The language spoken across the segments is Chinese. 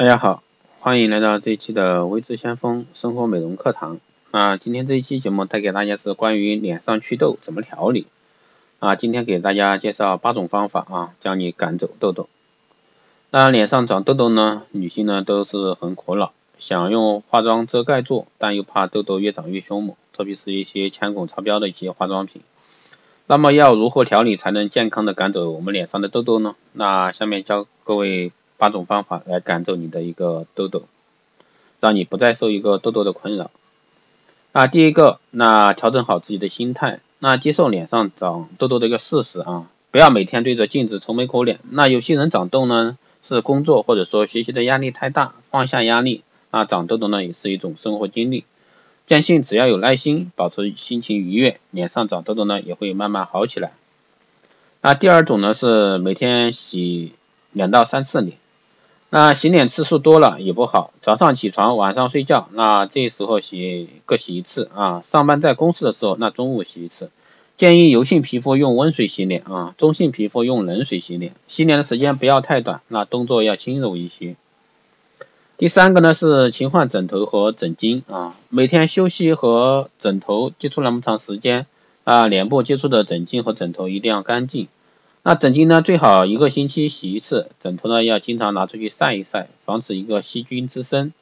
大家好，欢迎来到这一期的微知先锋生活美容课堂。啊，今天这一期节目带给大家是关于脸上祛痘怎么调理。啊，今天给大家介绍八种方法啊，教你赶走痘痘。那脸上长痘痘呢，女性呢都是很苦恼，想用化妆遮盖住，但又怕痘痘越长越凶猛，特别是一些铅汞超标的一些化妆品。那么要如何调理才能健康的赶走我们脸上的痘痘呢？那下面教各位。八种方法来赶走你的一个痘痘，让你不再受一个痘痘的困扰。那第一个，那调整好自己的心态，那接受脸上长痘痘的一个事实啊，不要每天对着镜子愁眉苦脸。那有些人长痘呢，是工作或者说学习的压力太大，放下压力，那长痘痘呢也是一种生活经历。坚信只要有耐心，保持心情愉悦，脸上长痘痘呢也会慢慢好起来。那第二种呢是每天洗两到三次脸。那洗脸次数多了也不好，早上起床，晚上睡觉，那这时候洗各洗一次啊。上班在公司的时候，那中午洗一次。建议油性皮肤用温水洗脸啊，中性皮肤用冷水洗脸。洗脸的时间不要太短，那动作要轻柔一些。第三个呢是勤换枕头和枕巾啊，每天休息和枕头接触那么长时间啊，脸部接触的枕巾和枕头一定要干净。那枕巾呢，最好一个星期洗一次，枕头呢要经常拿出去晒一晒，防止一个细菌滋生。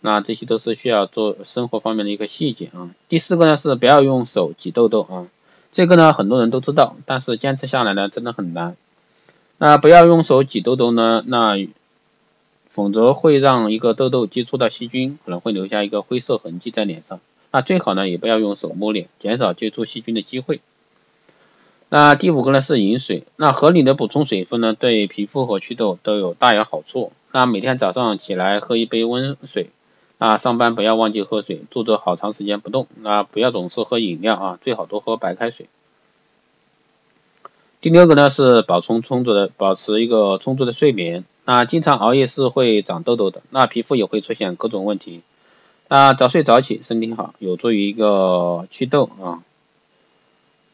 那这些都是需要做生活方面的一个细节啊。第四个呢是不要用手挤痘痘啊，这个呢很多人都知道，但是坚持下来呢真的很难。那不要用手挤痘痘呢，那否则会让一个痘痘接触到细菌，可能会留下一个灰色痕迹在脸上。那最好呢也不要用手摸脸，减少接触细菌的机会。那第五个呢是饮水，那合理的补充水分呢，对皮肤和祛痘都有大有好处。那每天早上起来喝一杯温水，啊，上班不要忘记喝水，坐着好长时间不动，那不要总是喝饮料啊，最好多喝白开水。第六个呢是保充充足的，保持一个充足的睡眠。那经常熬夜是会长痘痘的，那皮肤也会出现各种问题。那早睡早起，身体好，有助于一个祛痘啊。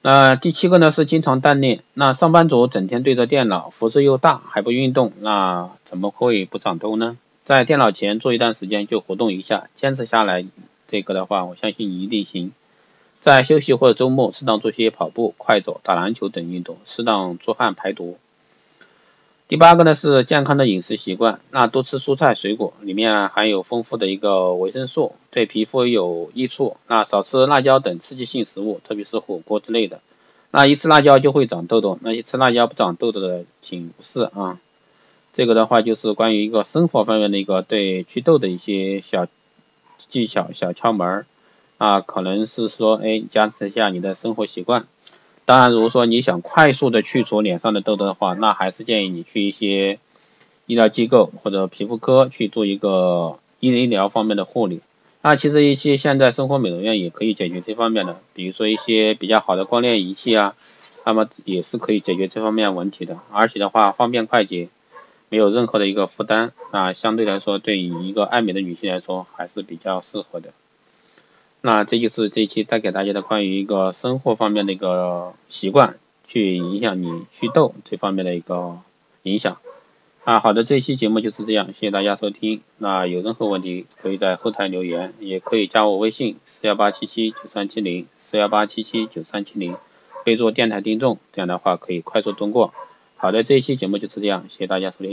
那第七个呢是经常锻炼。那上班族整天对着电脑，辐射又大，还不运动，那怎么会不长痘呢？在电脑前做一段时间就活动一下，坚持下来，这个的话，我相信你一定行。在休息或者周末，适当做些跑步、快走、打篮球等运动，适当出汗排毒。第八个呢是健康的饮食习惯，那多吃蔬菜水果，里面含有丰富的一个维生素，对皮肤有益处。那少吃辣椒等刺激性食物，特别是火锅之类的。那一吃辣椒就会长痘痘，那些吃辣椒不长痘痘的，请无视啊。这个的话就是关于一个生活方面的一个对祛痘的一些小技巧、小窍门儿啊，可能是说哎，加持一下你的生活习惯。当然，如果说你想快速的去除脸上的痘痘的话，那还是建议你去一些医疗机构或者皮肤科去做一个医医疗方面的护理。那其实一些现在生活美容院也可以解决这方面的，比如说一些比较好的光电仪器啊，那么也是可以解决这方面问题的。而且的话，方便快捷，没有任何的一个负担，啊，相对来说，对于一个爱美的女性来说，还是比较适合的。那这就是这一期带给大家的关于一个生活方面的一个习惯，去影响你祛痘这方面的一个影响。啊，好的，这一期节目就是这样，谢谢大家收听。那有任何问题可以在后台留言，也可以加我微信四幺八七七九三七零四幺八七七九三七零，备注电台听众，这样的话可以快速通过。好的，这一期节目就是这样，谢谢大家收听。